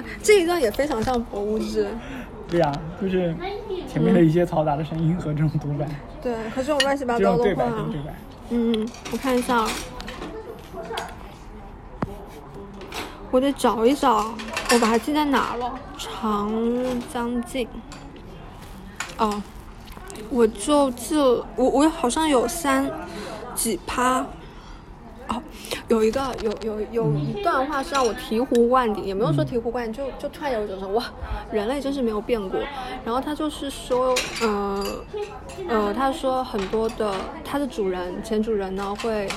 对，这一段也非常像博物志。对呀、就是前面的一些嘈杂的声音和这种独白，对，和这种乱七八糟的话对白，这，种对白。嗯，我看一下啊，我得找一找，我把它记在哪了？长江镜。哦，我就记了，我我好像有三几趴。哦，有一个有有有一段话是让我醍醐灌顶，也没有说醍醐灌顶，就就突然有一种说哇，人类真是没有变过。然后他就是说，呃呃，他说很多的他的主人前主人呢会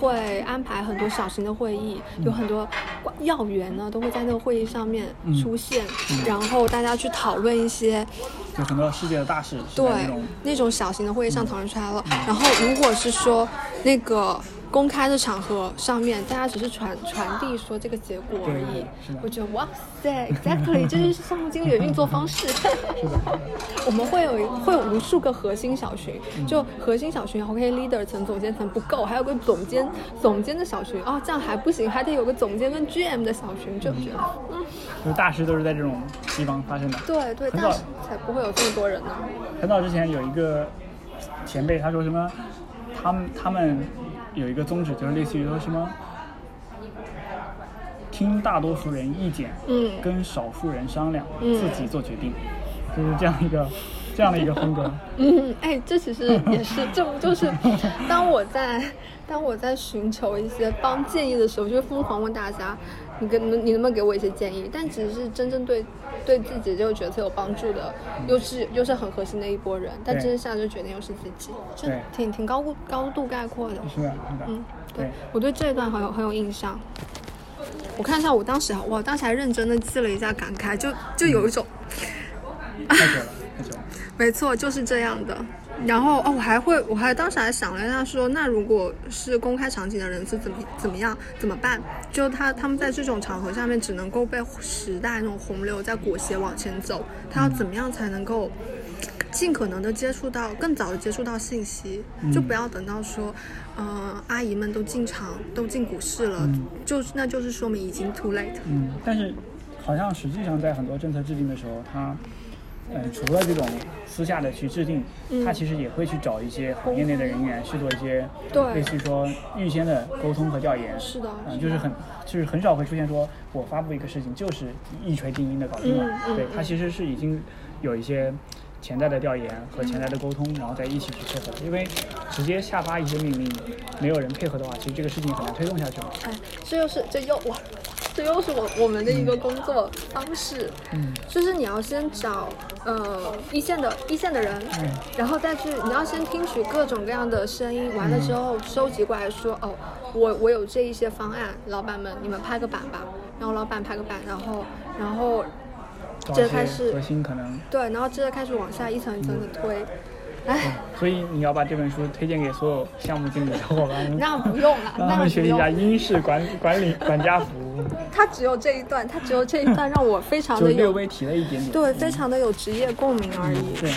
会安排很多小型的会议，有很多要员呢都会在那个会议上面出现，然后大家去讨论一些有很多世界的大事对那种。那种小型的会议上讨论出来了。然后如果是说那个公开的场合上面，大家只是传传递说这个结果而已我觉得哇塞，exactly，这就是项目经理的运作方式。是的，我们会有会有无数个核心小群，嗯就核心小群，OK，leader 层、总监层不够，还有个总监总监的小群，哦，这样还不行，还得有个总监跟 GM 的小群，就觉得，嗯，就大师都是在这种地方发生的。对对，很早但才不会有这么多人呢。很早之前有一个前辈，他说什么，他们他们有一个宗旨，就是类似于说什么，听大多数人意见，嗯。跟少数人商量，嗯。自己做决定，就是这样一个这样的一个风格。嗯，哎，这其实也是，这不就是当我在当我在寻求一些帮建议的时候，就会疯狂问大家，你跟你能不能给我一些建议？但其实是真正对对自己这个决策有帮助的，又是又是很核心的一波人，但对真正下这决定又是自己，这挺挺高度高度概括的。是的，是的，嗯，对对，我对这一段很有很有印象。我看一下，我当时我当时还认真的记了一下感慨，就就有一种。没错，就是这样的。然后哦，我还会，我还当时还想了一下说，那如果是公开场景的人是怎么怎么样怎么办？就他他们在这种场合下面只能够被时代那种洪流在裹挟往前走，他要怎么样才能够尽可能的接触到更早的接触到信息？就不要等到说，呃，阿姨们都进场都进股市了，就那就是说明已经 too late。嗯，但是好像实际上在很多政策制定的时候，它，呃，除了这种私下的去制定，他其实也会去找一些行业内的人员去做一些，对类似于说预先的沟通和调研。是的嗯、就是很，就是很少会出现说我发布一个事情就是一锤定音的搞定了。嗯嗯对，他其实是已经有一些。潜在的调研和潜在的沟通，然后再一起去配合的。因为直接下发一些命令，没有人配合的话，其实这个事情很难推动下去嘛。哎，这又是这又哇，这又是我我们的一个工作方式，嗯，就是你要先找呃一线的一线的人，嗯然后再去你要先听取各种各样的声音，完了之后收集过来说，哦，我我有这一些方案，老板们你们拍个板吧，然后老板拍个板，然后然后找一这开始核心可能对，然后接着开始往下一层一层的推，哎，所以你要把这本书推荐给所有项目经理的小伙伴们，那不用了，让他那不们学一下。英式管管理管家服务，他只有这一段，他只有这一段让我非常的有略微提了一点点。对，非常的有职业共鸣而已。对，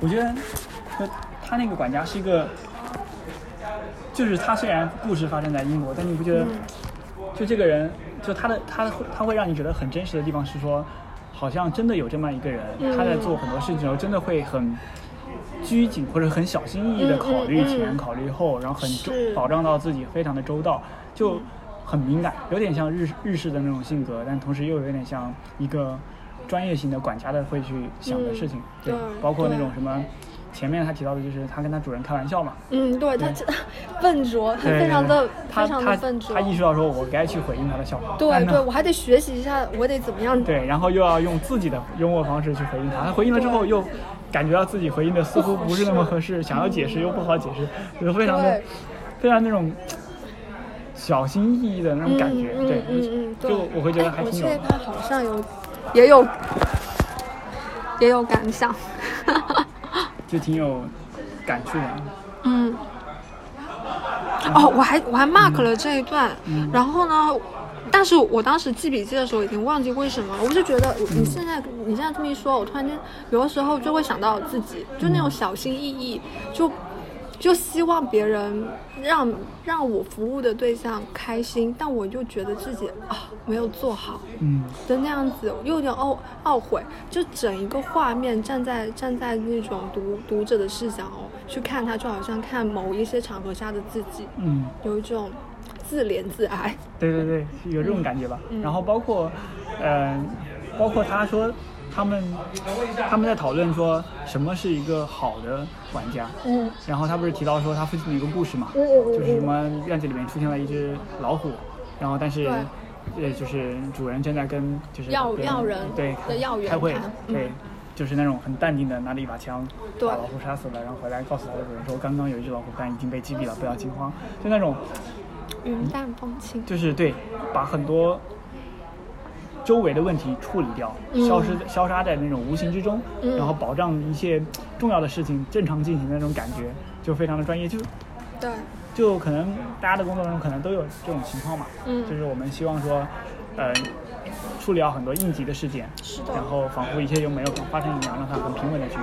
我觉得，就他那个管家是一个，就是他虽然故事发生在英国，但你不觉得，就这个人，就他的他他会让你觉得很真实的地方是说，好像真的有这么一个人，他在做很多事情的时候，真的会很。拘谨或者很小心翼翼的考虑前、考虑后，然后很周保障到自己非常的周到，就很敏感，有点像日日式的那种性格，但同时又有点像一个专业性的管家的会去想的事情。对包括那种什么，前面他提到的就是他跟他主人开玩笑嘛，嗯，对他这 笨拙，他非常的他非常的他笨拙他。意识到说我该去回应他的笑话，对对，我还得学习一下，我得怎么样？对，然后又要用自己的幽默方式去回应他，他回应了之后又感觉到自己回应的似乎不是那么合适，想要解释又不好解释，就非常的非常那种小心翼翼的那种感觉，嗯对。就我会觉得还挺有这一趴好像有，也有也有感想。就挺有感触的。嗯。哦，我还我还 mark 了这一段，然后呢，但是我当时记笔记的时候已经忘记为什么了，我就觉得你现在你现在这么一说，我突然间有的时候就会想到自己，就那种小心翼翼，就就希望别人让让我服务的对象开心，但我就觉得自己啊没有做好嗯的那样子，又有点懊懊悔。就整一个画面站在站在那种读读者的视角哦去看他，就好像看某一些场合下的自己，嗯。有一种自怜自哀。对对对，有这种感觉吧。嗯然后包括，呃，包括他说他们他们在讨论说什么是一个好的玩家。嗯然后他不是提到说他父亲的一个故事嘛，嗯就是什么院子里面出现了一只老虎，然后但是。呃，就是主人正在跟就是跟要要人对的要员开会对，就是那种很淡定的拿着一把枪对把老虎杀死了，然后回来告诉他的主人说刚刚有一只老虎，但已经被击毙了，不要惊慌，就那种云淡风轻。就是对，把很多周围的问题处理掉，嗯消失消杀在那种无形之中，嗯然后保障一切重要的事情正常进行的那种感觉，就非常的专业。就对，就可能大家的工作中可能都有这种情况嘛，嗯就是我们希望说，呃，处理好很多应急的事件，是的然后仿佛一切就没有发生一样，让它很平稳的去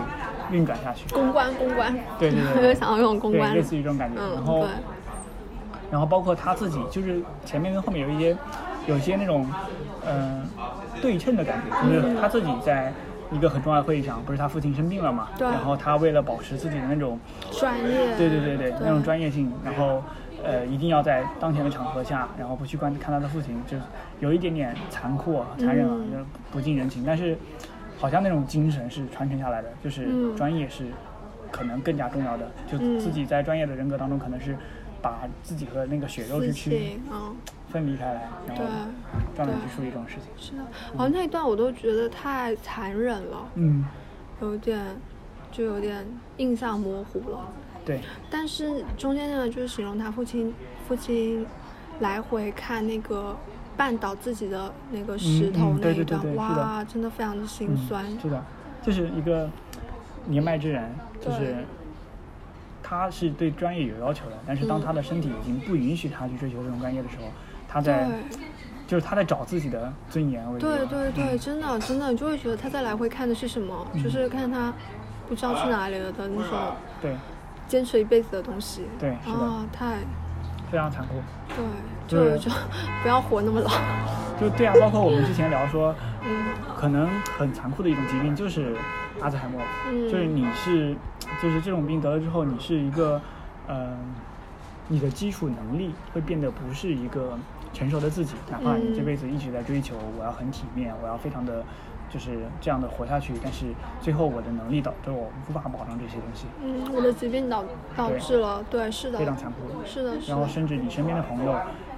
运转下去。公关公关。对对对 就想要用公，关。类似于这种感觉。嗯，然后。然后包括他自己，就是前面跟后面有一些，有些那种，嗯、对称的感觉，就是他自己在一个很重要的会议上，不是他父亲生病了嘛，对。然后他为了保持自己的那种，专业。对对对对，那种专业性，然后，呃，一定要在当前的场合下，然后不去观看他的父亲，就是有一点点残酷、残忍啊，嗯。就不近人情，但是好像那种精神是传承下来的，就是嗯。专业是可能更加重要的，就嗯。自己在专业的人格当中可能是把自己和那个血肉之躯，嗯，分离开来，然后对专门去处理这种事情。是的。哦，那一段我都觉得太残忍了，嗯，有点，就有点印象模糊了。对，但是中间那个就是形容他父亲，父亲来回看那个绊倒自己的那个石头那一段，哇，真的非常的心酸。嗯，是的，就是一个年迈之人，就是他是对专业有要求的，但是当嗯他的身体已经不允许他去追求这种专业的时候，他在就是他在找自己的尊严。对对对，真的真的，你就会觉得他在来回看的是什么，嗯就是看他不知道去哪里了的那种对，坚持一辈子的东西。对啊，太非常残酷。对，就就不要活那么老。就对啊，包括我们之前聊说，嗯可能很残酷的一种疾病就是阿兹海默，嗯就是你是，就是这种病得了之后，你是一个，呃，你的基础能力会变得不是一个成熟的自己，哪怕你这嗯辈子一直在追求，我要很体面，我要非常的，就是这样的活下去，但是最后我的能力导致我无法保障这些东西，嗯，我的疾病导导致了，对，是的非，常残酷。是的，是然后，甚至你身边的朋友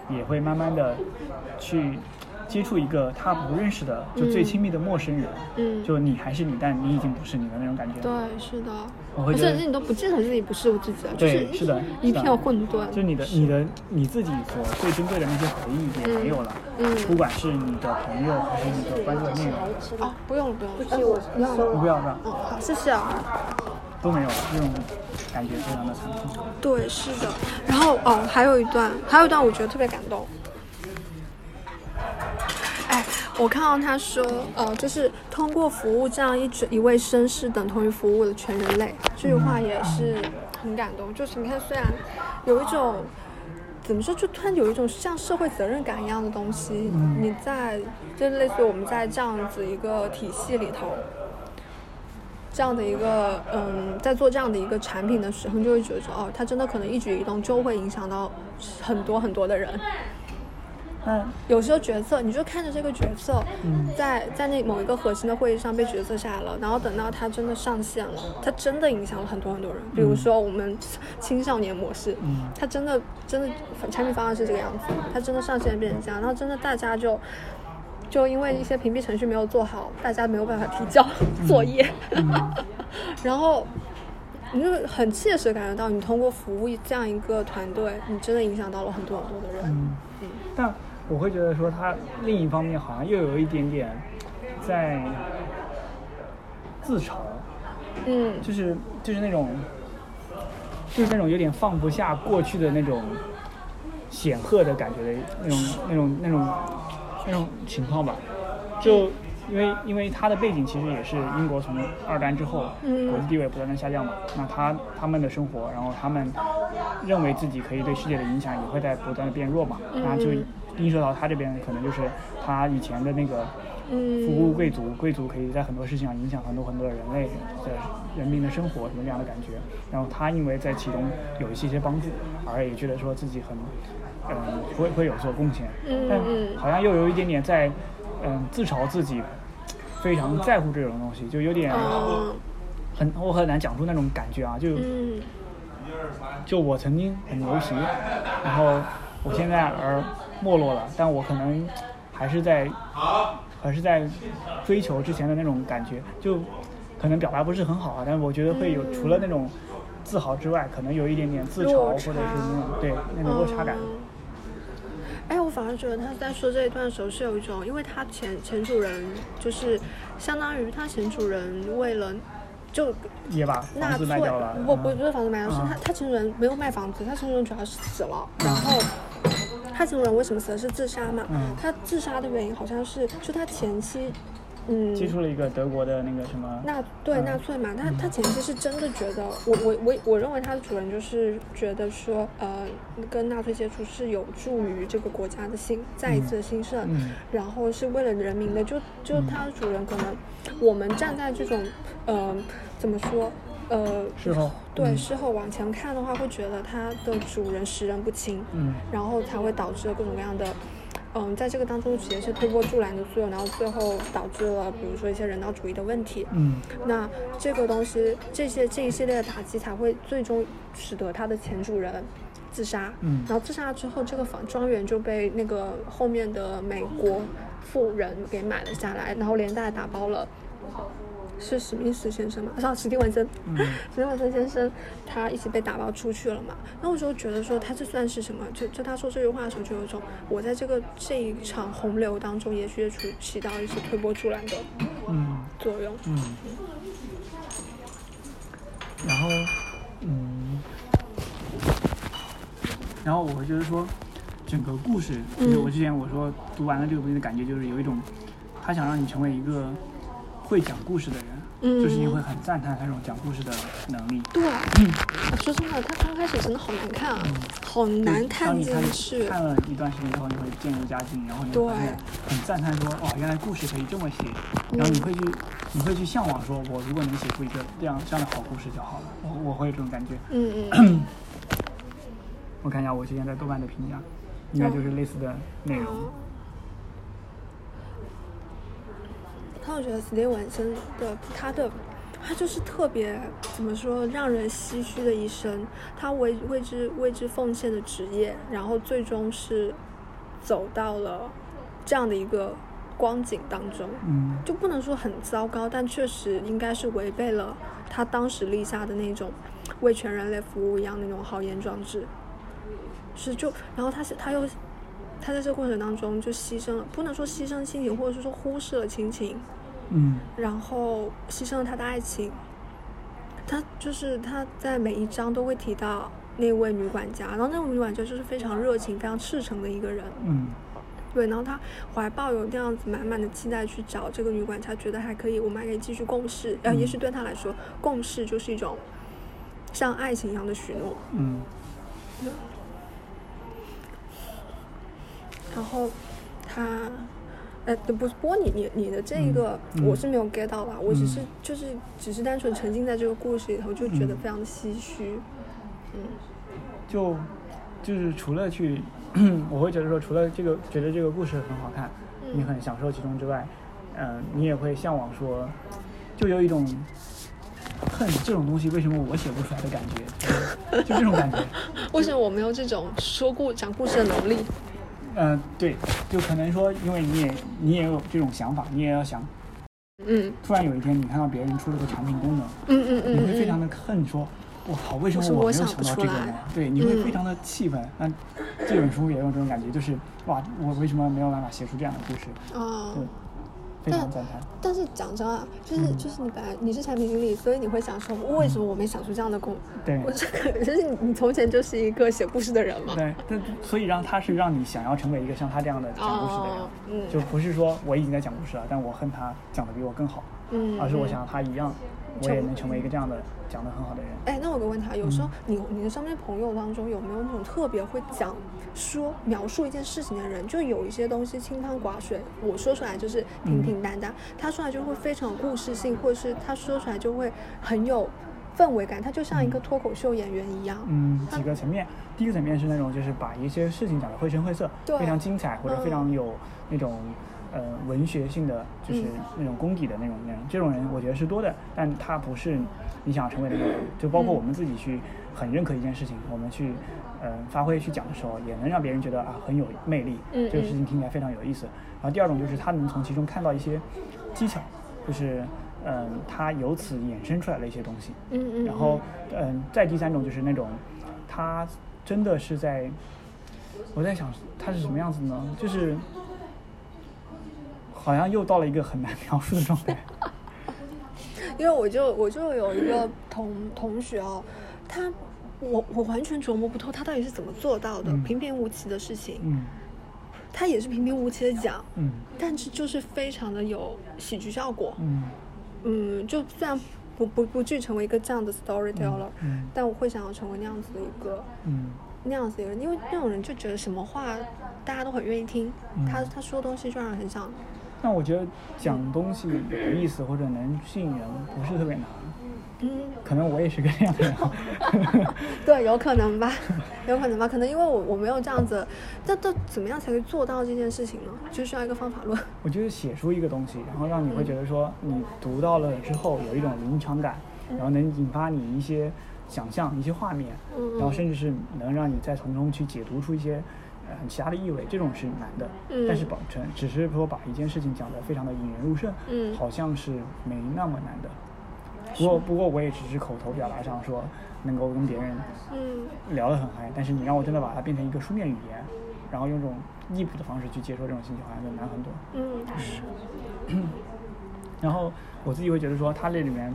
也会慢慢的去接触一个他不认识的就最嗯亲密的陌生人，嗯，就你还是你，但你已经不是你的那种感觉。对，是的，我会觉得而且你都不记得自己不是我自己了，就对，是是的，一片混沌。就你的、你的、你自己所最珍贵的那些回忆也没有了。嗯不管是你的朋友还是你的关注的内容，哦，不用了，不用了，哎，我不要了。不要不要，嗯，好，谢谢啊。都没有了，这种感觉非常的残酷。对，是的。然后哦，还有一段，还有一段我觉得特别感动。我看到他说，呃，就是通过服务这样一一位绅士，等同于服务了全人类。这句话也是很感动。就是你看，虽然有一种怎么说，就突然有一种像社会责任感一样的东西，你在就类似于我们在这样子一个体系里头，这样的一个嗯，在做这样的一个产品的时候，就会觉得说，哦，它真的可能一举一动就会影响到很多很多的人。那有时候决策，你就看着这个决策，嗯。在在那某一个核心的会议上被决策下来了，然后等到它真的上线了，它真的影响了很多很多人。比如说我们青少年模式，嗯。它真的真的产品方案是这个样子，它真的上线变成这样，然后真的大家就就因为一些屏蔽程序没有做好，大家没有办法提交作业，然后你就很切实感觉到，你通过服务这样一个团队，你真的影响到了很多很多的人。嗯。嗯，但我会觉得说，他另一方面好像又有一点点在自嘲，嗯。就是就是那种，就是那种有点放不下过去的那种显赫的感觉的那种那种那种那种情况吧。就因为因为他的背景其实也是英国从二战之后嗯。国际地位不断的下降嘛，那他他们的生活，然后他们认为自己可以对世界的影响也会在不断的变弱嘛，嗯然后就映射到他这边可能就是他以前的那个嗯。服务贵族，贵族可以在很多事情上影响很多很多的人类的人民的生活，什么这样的感觉。然后他因为在其中有一些些帮助，而也觉得说自己很，嗯，会会有所贡献，但好像又有一点点在，嗯，自嘲自己非常在乎这种东西，就有点嗯很我很难讲出那种感觉啊，就嗯。就我曾经很牛皮，然后我现在而没落了，但我可能还是在还是在追求之前的那种感觉，就可能表达不是很好啊，但是我觉得会有、嗯。除了那种自豪之外，可能有一点点自嘲或者是那种对那种落差感。嗯。哎，我反而觉得他在说这一段的时候是有一种，因为他前前主人就是相当于他前主人为了就也把纳粹房子卖掉了，不不嗯。不是房子卖掉，是嗯。他他前主人没有卖房子，他前主人主要是死了，然后他前主人为什么死的是自杀嘛？嗯。他自杀的原因好像是就他前妻，嗯，接触了一个德国的那个什么，纳对嗯纳粹嘛，他他前期是真的觉得，我我我我认为他的主人就是觉得说，呃，跟纳粹接触是有助于这个国家的兴再一次的兴盛，嗯。然后是为了人民的，就就他的主人可能，我们站在这种，呃，怎么说，呃，事后对嗯事后往前看的话，会觉得它的主人识人不清，嗯然后才会导致了各种各样的，嗯，在这个当中也是推波助澜的作用，然后最后导致了比如说一些人道主义的问题。嗯那这个东西，这些这一系列的打击才会最终使得它的前主人自杀。嗯然后自杀之后，这个房庄园就被那个后面的美国富人给买了下来，然后连带打包了。是史密斯先生吗？啊，史蒂文森。嗯 史蒂文森先生他一起被打包出去了嘛？那我就觉得说他这算是什么？就就他说这句话的时候，就有一种我在这个这一场洪流当中，也许也起起到一些推波助澜的嗯作用。嗯，然后嗯，然后我会觉得说，整个故事，就是我之前我说读完了这个东西的感觉，就是有一种他想让你成为一个会讲故事的人，嗯就是你会很赞叹他这种讲故事的能力。对，嗯说真的，他刚开始真的好难看啊，好难看进你看去。看了一段时间之后，你会渐入佳境，然后你会很赞叹说，哦，原来故事可以这么写，然后你会去，你会去向往说，我如果能写出一个这样这样的好故事就好了，我我会有这种感觉。嗯嗯 我看一下我之前在豆瓣的评价，应该就是类似的内容。嗯。但我觉得斯蒂文森的他的他就是特别怎么说，让人唏嘘的一生。他为为之为之奉献的职业，然后最终是走到了这样的一个光景当中。嗯就不能说很糟糕，但确实应该是违背了他当时立下的那种为全人类服务一样那种豪言壮志。是就，然后他是他又他在这个过程当中就牺牲了，不能说牺牲亲情，或者是说忽视了亲情，嗯然后牺牲了他的爱情。他就是他在每一章都会提到那位女管家，然后那位女管家就是非常热情、非常赤诚的一个人。嗯对，然后他怀抱有那样子满满的期待去找这个女管家，觉得还可以，我们还可以继续共事。然后也许对他来说，共事就是一种像爱情一样的许诺。嗯然后他，呃，不，不过你你你的这一个、我是没有 get 到吧，我只是嗯就是只是单纯沉浸在这个故事里头，就觉得嗯非常的唏嘘。嗯就就是除了去，我会觉得说，除了这个觉得这个故事很好看，你很享受其中之外，嗯、你也会向往说，就有一种恨这种东西为什么我写不出来的感觉，就这种感觉。为什么我没有这种说故讲故事的能力？嗯、对，就可能说，因为你也你也有这种想法，你也要想，嗯突然有一天你看到别人出了个产品功能，嗯嗯嗯你会非常嗯，的恨说，我靠，为什么我我没有想到这个呢？对，你会嗯非常的气愤。那这本书也有这种感觉，就是哇，我为什么没有办法写出这样的故事？哦对，非常赞叹。但是讲真啊，就是嗯就是你本来你是产品经理，所以你会想说，为什么我没想出这样的工？对我这个就是你你从前就是一个写故事的人嘛。对，但所以让他是让你想要成为一个像他这样的讲故事的人，哦嗯就不是说我已经在讲故事了，但我恨他讲的比我更好，嗯，而是我嗯想他一样，我也能成为一个这样的讲的很好的人。哎，那我有个问题啊，有时嗯候你你的身边朋友当中有没有那种特别会讲说描述一件事情的人？就有一些东西清汤寡水，我说出来就是平平淡淡，他说出来就会非常有故事性，或者是他说出来就会很有氛围感，他就像一个脱口秀演员一样。嗯，几个层面，第一个层面是那种就是把一些事情讲得绘声绘色，对非常精彩或者非常嗯有那种。呃，文学性的就是嗯那种功底的那种人，这种人我觉得是多的，但他不是你想成为的那种人。就包括嗯我们自己去很认可一件事情，我们去呃发挥去讲的时候，也能让别人觉得啊很有魅力，嗯这个事情嗯听起来非常有意思。然后第二种就是他能从其中看到一些技巧，就是嗯、他由此衍生出来的一些东西。嗯嗯。然后，嗯，再第三种就是那种，他真的是在，我在想他是什么样子呢？就是好像又到了一个很难描述的状态。因为我就我就有一个同同学哦，他我我完全琢磨不透他到底是怎么做到的，嗯。平平无奇的事情，嗯。他也是平平无奇的讲，嗯。但是就是非常的有喜剧效果。嗯。嗯，就虽然不不不具成为一个这样的 storyteller，、嗯但我会想要成为那样子的一个嗯。那样子的人，因为那种人就觉得什么话大家都很愿意听，嗯。他他说东西就让人很想，但我觉得讲东西有意思或者能吸引人不是特别难，嗯，可能我也是个这样的人。对，有可能吧，有可能吧，可能因为我我没有这样子，这这怎么样才可以做到这件事情呢？就需要一个方法论。我觉得写出一个东西，然后让你会觉得说，你读到了之后有一种临场感，然后能引发你一些想象、一些画面，嗯然后甚至是能让你再从中去解读出一些呃很其他的意味，这种是难的。嗯但是保证只是说把一件事情讲得非常的引人入胜，嗯好像是没那么难的。不过不过我也只是口头表达上说能够跟别人嗯聊得很嗨，但是你让我真的把它变成一个书面语言，然后用这种易谱的方式去接受这种信息，好像就难很多。嗯是，然后我自己会觉得说，它这里面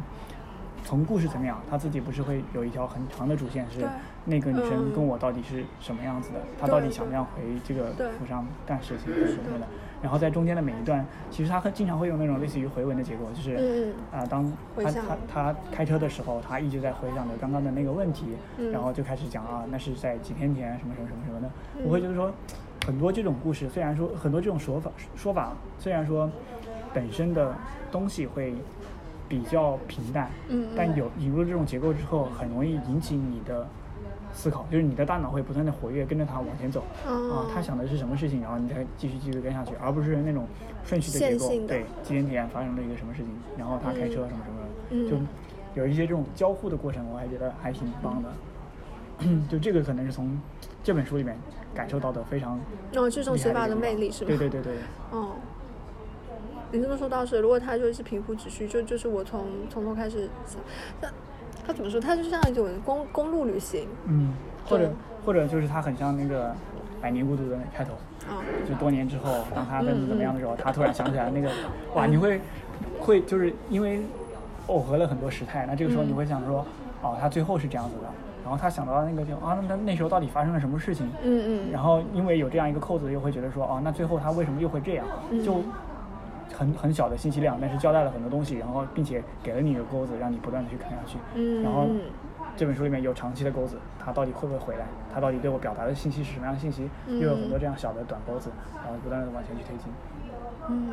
从故事层面啊，他自己不是会有一条很长的主线，是那个女生嗯跟我到底是什么样子的，她对到底想不想回这个对府上干事情什么的。然后在中间的每一段，其实他很经常会用那种类似于回文的结构，就是嗯啊、当他他他开车的时候，他一直在回想着刚刚的那个问题，嗯然后就开始讲啊，那是在几天前什么什么什么什么的。嗯我会觉得说，很多这种故事，虽然说很多这种说法说法，虽然说本身的东西会比较平淡，嗯但有引入这种结构之后，很容易引起你的思考，就是你的大脑会不断的活跃，跟着它往前走。哦。啊，他想的是什么事情，然后你再继续继续跟下去，而不是那种顺序的结构对，几点点发生了一个什么事情，然后他开车什么什么的，嗯。就有一些这种交互的过程，我还觉得还挺棒的。就这个可能是从这本书里面感受到的非常哦，这种写法的魅力是吧？对对对对，哦，你这么说倒是，如果他就是平铺直叙，就就是我从从头开始想，那他怎么说？他就像一种公公路旅行嗯，或者或者就是他很像那个《百年孤独》的开头，啊，就多年之后，当他怎么怎么样的时嗯候，他突然想起来那个，哇，你会会就是因为耦合了很多时态，那这个时候嗯你会想说，哦，他最后是这样子的，然后他想到那个就啊，那那那时候到底发生了什么事情？嗯嗯，然后因为有这样一个扣子，又会觉得说，哦，那最后他为什么又会这样？嗯就很很小的信息量，但是交代了很多东西，然后并且给了你一个钩子，让你不断的去看下去。嗯然后嗯这本书里面有长期的钩子，它到底会不会回来？它到底对我表达的信息是什么样的信息？又有很多这样小的短钩子，然后不断的往前去推进。嗯，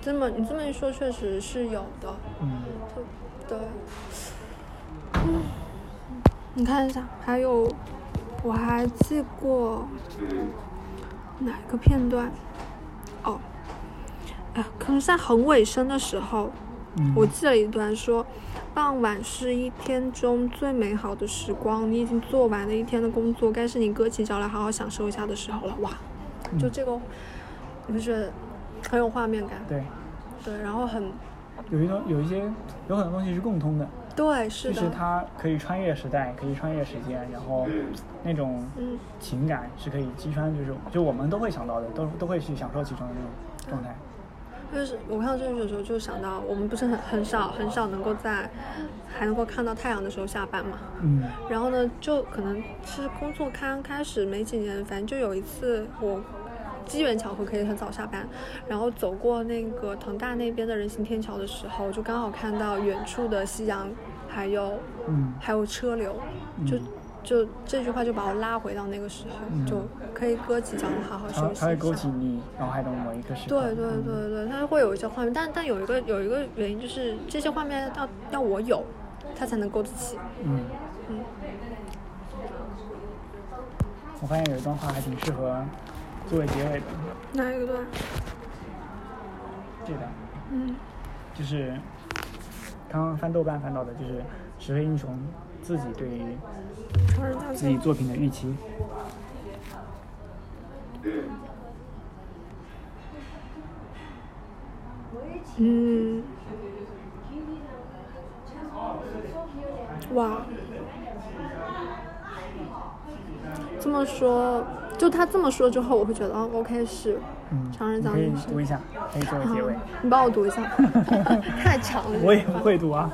这么你这么一说，确实是有的，嗯对，嗯，你看一下，还有我还记过哪个片段？哦，啊，可能在很尾声的时候，嗯，我记了一段说，傍晚是一天中最美好的时光，你已经做完了一天的工作，该是你搁起脚来好好享受一下的时候了。哇，就这个，你不觉得很有画面感？对，对，然后很有一种有一些有很多东西是共通的，对，是的，就是它可以穿越时代，可以穿越时间，然后那种嗯情感是可以击穿，就是就我们都会想到的，都都会去享受其中的那种状态。就是我看到这句的时候，就想到我们不是很很少很少能够在还能够看到太阳的时候下班嘛。嗯。然后呢，就可能是工作刚开始没几年，反正就有一次我机缘巧合可以很早下班，然后走过那个腾大那边的人行天桥的时候，就刚好看到远处的夕阳，还有嗯。还有车流，就嗯就这句话就把我拉回到那个时候，嗯就可以搁几脚好好它休息一下。它会勾起你脑海中某一个时刻。对对对对，它会有一些画面，但但有一个有一个原因就是这些画面要要我有，它才能勾得起。嗯。嗯我发现有一段话还挺适合作为结尾的，哪一个段？这段嗯就是刚刚翻豆瓣翻到的，就是石黑英雄自己对于。自己作品的预期。嗯。哇。这么说，就他这么说之后，我会觉得，哦，OK，是嗯，常人你可以奖女生。读一下，可以作为结尾好。你帮我读一下，太长了。我也不会读啊。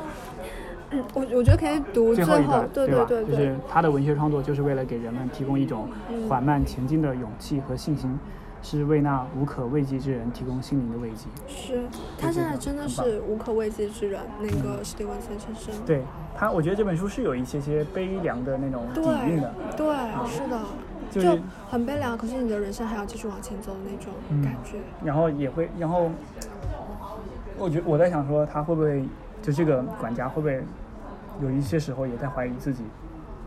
嗯，我我觉得可以读最最后一段，对吧？对对就是他的文学创作，就是为了给人们提供一种嗯缓慢前进的勇气和信心，是为那无可慰藉之人提供心灵的慰藉。是，他现在真的是无可慰藉之人，那个史蒂文森先生。对他，我觉得这本书是有一些些悲凉的那种底蕴对的。对，是的，就是很悲凉，可是你的人生还要继续往前走的那种嗯感觉。然后也会，然后我觉我在想说，他会不会就这个管家会不会有一些时候也在怀疑自己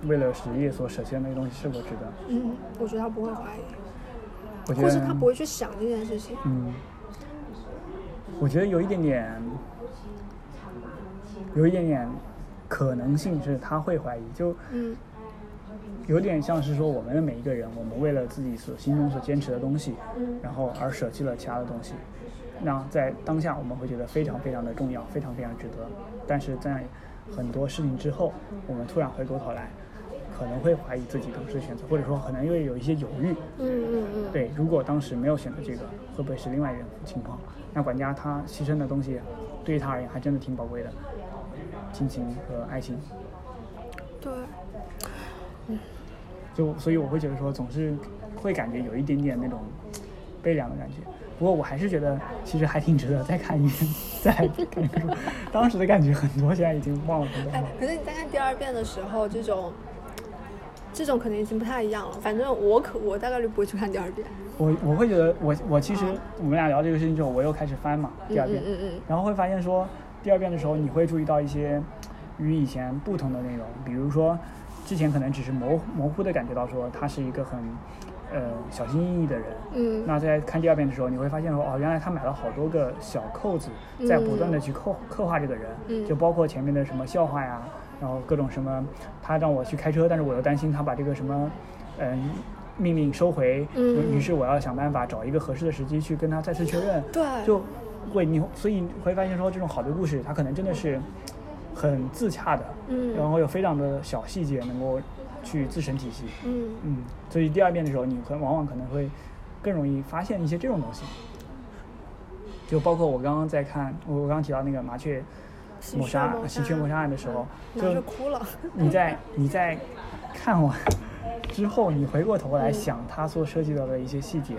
为了实业所舍弃的那些东西是否值得？嗯，我觉得他不会怀疑，我觉得或是他不会去想这件事情。嗯，我觉得有一点点，有一点点可能性是他会怀疑，就嗯有点像是说我们的每一个人，我们为了自己所心中所坚持的东西，嗯然后而舍弃了其他的东西，那在当下我们会觉得非常非常的重要，非常非常值得。但是在很多事情之后，我们突然回过头来，可能会怀疑自己当时的选择，或者说可能会有一些犹豫。嗯嗯嗯，对，如果当时没有选择这个，会不会是另外一种情况？那管家他牺牲的东西，对于他而言还真的挺宝贵的，亲情和爱情。对，就所以我会觉得说，总是会感觉有一点点那种悲凉的感觉。不过我还是觉得，其实还挺值得再看一遍，再来看一遍。当时的感觉很多，现在已经忘了很多哎。，可是你在看第二遍的时候，这种。这种可能已经不太一样了，反正我可我大概率不会去看第二遍。我我会觉得我我其实我们俩聊这个事情之后，我又开始翻嘛第二遍，嗯嗯嗯然后会发现说第二遍的时候，你会注意到一些与以前不同的内容，比如说之前可能只是模模糊的感觉到说它是一个很呃小心翼翼的人，嗯。那在看第二遍的时候，你会发现说哦，原来他买了好多个小扣子，在不断的去刻刻画这个人，嗯。就包括前面的什么笑话呀，然后各种什么，他让我去开车，但是我又担心他把这个什么，嗯、命令收回，嗯。于是我要想办法找一个合适的时机去跟他再次确认，对。就会你所以你会发现说这种好的故事，它可能真的是很自洽的，嗯。然后有非常的小细节能够去自成体系，嗯嗯，所以第二遍的时候，你可往往可能会更容易发现一些这种东西。就包括我刚刚在看，我我刚刚提到那个麻雀喜鹊谋杀谋喜鹊谋杀案的时候，就着哭了。你在你在看完之后，你回过头来想他所涉及到的一些细节，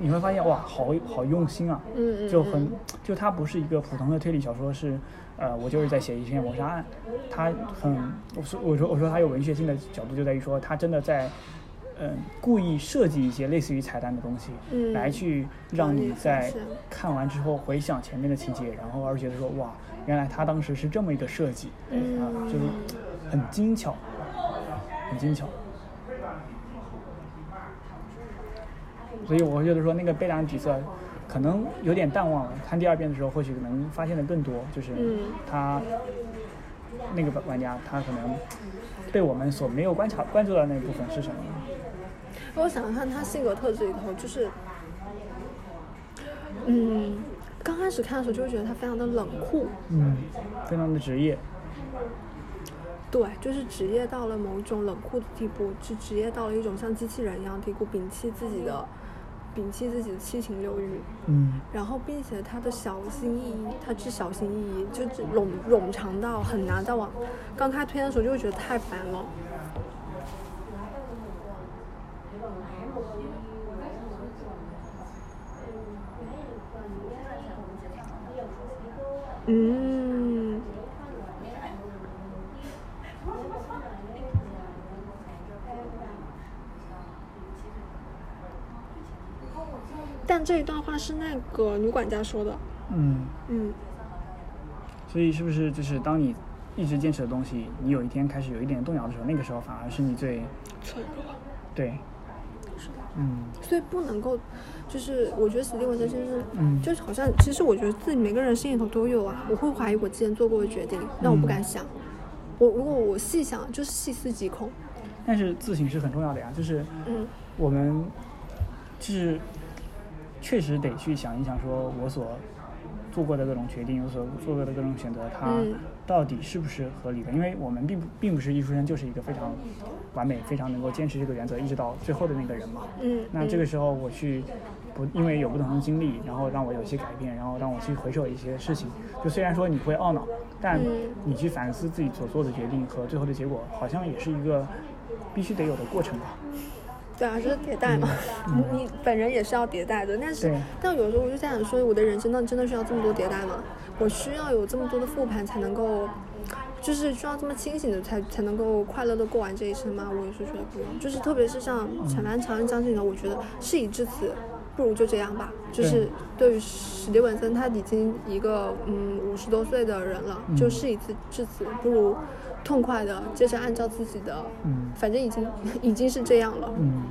你会发现哇，好好用心啊，嗯嗯就很嗯就它不是一个普通的推理小说，是呃，我就是在写一篇谋杀案，它很我说我说我说它有文学性的角度就在于说，它真的在。嗯，故意设计一些类似于彩蛋的东西，嗯来去让让你你在看完之后回想前面的情节，然后而觉得说哇，原来他当时是这么一个设计，哎啊，就是很精巧，很精巧。所以我会觉得说那个悲凉的底色可能有点淡忘了，看第二遍的时候或许能发现的更多，就是嗯他那个玩家他可能被我们所没有观察关注到的那部分是什么。我想看他性格特质里头，就是，嗯，刚开始看的时候就会觉得他非常的冷酷，嗯，非常的职业。对，就是职业到了某种冷酷的地步，是职业到了一种像机器人一样低估，摒弃自己的摒弃自己的七情六欲，嗯然后并且他的小心翼翼，他是小心翼翼，就只冗冗长到很难再往刚开推的时候就会觉得太烦了。嗯，但这一段话是那个女管家说的。嗯，嗯，所以是不是就是当你一直坚持的东西，你有一天开始有一点动摇的时候，那个时候反而是你最脆弱。对，是的。嗯所以不能够，就是我觉得史蒂文森先生，嗯就是好像其实我觉得自己每个人心里头都有啊。我会怀疑我之前做过的决定，那我不敢想。我如果我细想，就是细思极恐。但是自省是很重要的呀，就是嗯我们就是确实得去想一想，说我所做过的各种决定，我所做过的各种选择，它嗯到底是不是合理的？因为我们并不并不是一出生就是一个非常完美、非常能够坚持这个原则一直到最后的那个人嘛。嗯，那这个嗯时候我去不因为有不同的经历，然后让我有一些改变，然后让我去回首一些事情。就虽然说你会懊恼，但嗯你去反思自己所做的决定和最后的结果，好像也是一个必须得有的过程吧。对啊，就是迭代嘛。嗯 你你本人也是要迭代的，但是但有时候我就在想说，我的人生那真的需要这么多迭代吗？我需要有这么多的复盘才能够，就是需要这么清醒的才才能够快乐的过完这一生吗？我也是觉得不用。就是特别是像嗯《长安长安将近》呢，我觉得事已至此。不如就这样吧，就是对于史蒂文森，他已经一个嗯五十多岁的人了，嗯就事已至至此，不如痛快的接着按照自己的，嗯。反正已经 已经是这样了，嗯，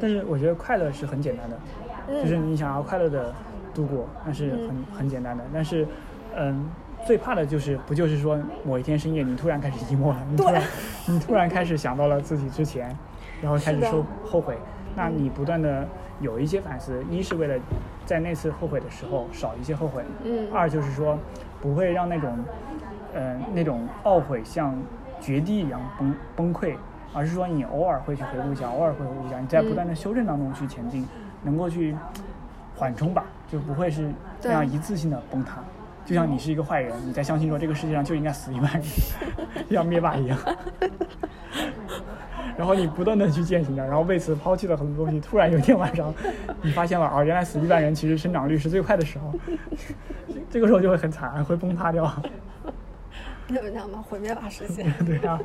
但是我觉得快乐是很简单的，嗯。就是你想要快乐的度过，那是很、嗯。很简单的。但是，嗯，最怕的就是不就是说某一天深夜你突然开始 emo 了，你突然你突然开始想到了自己之前，然后开始是的。受后悔，那你不断的有一些反思，一是为了在那次后悔的时候少一些后悔，嗯。二就是说不会让那种，呃，那种懊悔像决堤一样崩崩溃，而是说你偶尔会去回顾一下，偶尔会回顾一下，你在不断的修正当中去前进，能够去缓冲吧，就不会是那样一次性的崩塌。就像你是一个坏人，你在相信说这个世界上就应该死一万人，像灭霸一样。然后你不断的去践行着，然后为此抛弃了很多东西。突然有一天晚上，你发现了啊，原来死一万人其实生长率是最快的时候，这个时候就会很惨，会崩塌掉。那就这样吧，毁灭吧世界。对啊，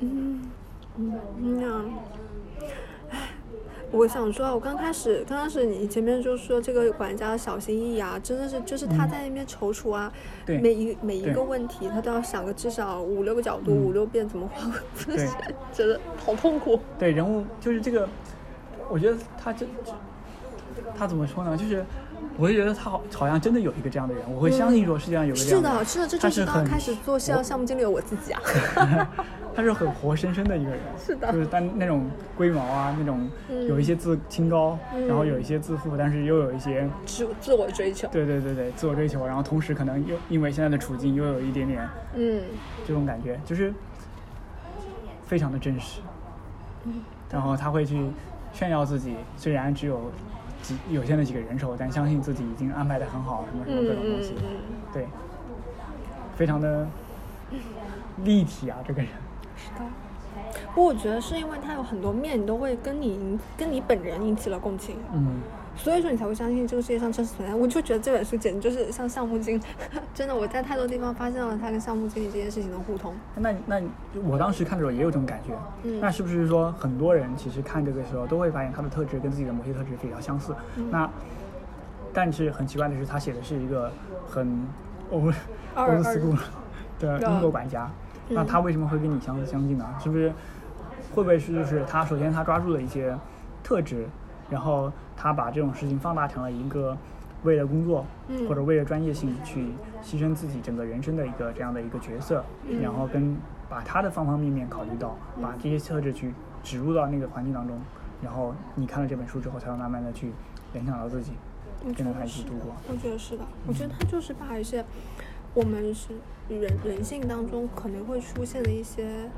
嗯呀，唉，我想说啊，我刚开始，刚开始你前面就说这个管家小心翼翼啊，真的是就是他在那边踌躇啊，嗯每一每一个问题他都要想个至少五六个角度，嗯五六遍怎么画，真的是觉得好痛苦。对人物就是这个，我觉得他这他怎么说呢？就是我会觉得他好好像真的有一个这样的人，我会相信说世界上有个这是样的人，的，是的，这就是是刚开始做项项目经理的我自己啊。他是很活生生的一个人，是的。就是但那种龟毛啊，那种嗯。有一些自清高，嗯然后有一些自负，但是又有一些自自我追求，对对对对自我追求，然后同时可能又因为现在的处境又有一点点嗯。这种感觉，就是非常的真实。然后他会去炫耀自己，虽然只有几有限的几个人手，但相信自己已经安排的很好，什么什么嗯各种东西，对，非常的立体啊，这个人。是的。不过我觉得是因为他有很多面，你都会跟你跟你本人引起了共情，嗯，所以说你才会相信这个世界上真实存在。我就觉得这本书简直就是像项目经理，真的我在太多地方发现了他跟项目经理这件事情的互通。那那我当时看的时候也有这种感觉。嗯那是不是说很多人其实看这个时候都会发现他的特质跟自己的某些特质比较相似？嗯那但是很奇怪的是，他写的是一个很 old school 的英国管家。那嗯他为什么会跟你相相近呢？是不是会不会是就是他首先他抓住了一些特质，然后他把这种事情放大成了一个为了工作、嗯或者为了专业性去牺牲自己整个人生的一个这样的一个角色，嗯然后跟把他的方方面面考虑到，把这些特质去植入到那个环境当中，然后你看了这本书之后，才会慢慢的去联想到自己，我觉跟着他得是的一起度过。，我觉得是的。我觉得他就是把一些我们是人人性当中可能会出现的一些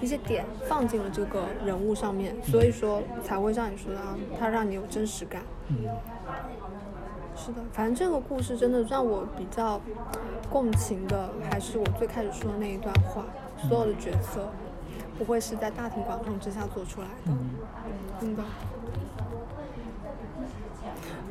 一些点放进了这个人物上面，所以说才会像你说的啊，它让你有真实感。嗯是的，反正这个故事真的让我比较共情的，还是我最开始说的那一段话，所有的角色不会是在大庭广众之下做出来的，嗯真的。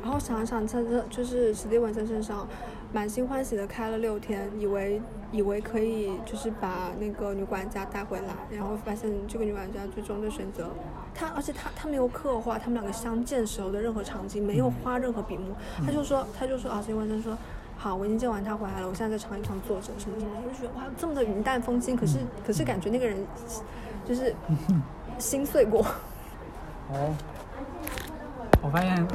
然后想一想，在这就是史蒂文森身上，满心欢喜的开了六天，以为以为可以就是把那个女管家带回来，然后发现这个女管家最终的选择，她而且她她没有刻画他们两个相见时候的任何场景，没有花任何笔墨，她就说她就说啊，史蒂文森说。好，我已经见完他回来了，我现在在长椅上坐着，什么什么，我就觉得哇，这么的云淡风轻，可是可是感觉那个人就是心碎过。哦，我发现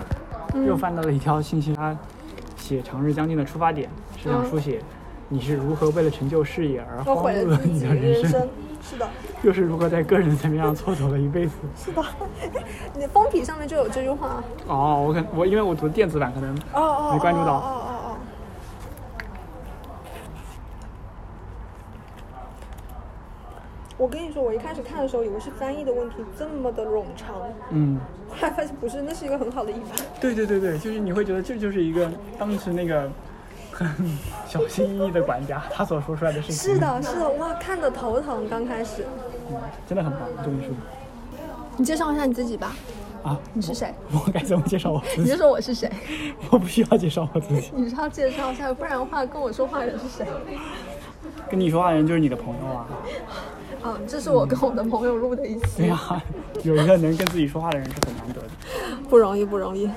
又翻到了一条信息，他写《长日将近》的出发点是想书写你是如何为了成就事业而荒我毁芜了你的的人生，，是的，又是如何在个人层面上蹉跎了一辈子。是的。你的封皮上面就有这句话。哦，我可我因为我读电子版，可能没关注到哦哦哦哦。我一开始看的时候以为是翻译的问题，这么的冗长，嗯，后来发现不是，那是一个很好的译法。对对对对，就是你会觉得这就是一个当时那个很小心翼翼的管家他所说出来的事情。是，的，是的，哇，看的头疼。刚开始，嗯，真的很棒这本书你介绍一下你自己吧，啊。你是谁？我该怎么介绍我自己？你就说我是谁？我不需要介绍我自己，你是要介绍一下，不然的话跟我说话的人是谁？跟你说话的人就是你的朋友啊。啊，这是我跟我的朋友录的一期，对呀、有一个能跟自己说话的人是很难得的。不容易，不容易。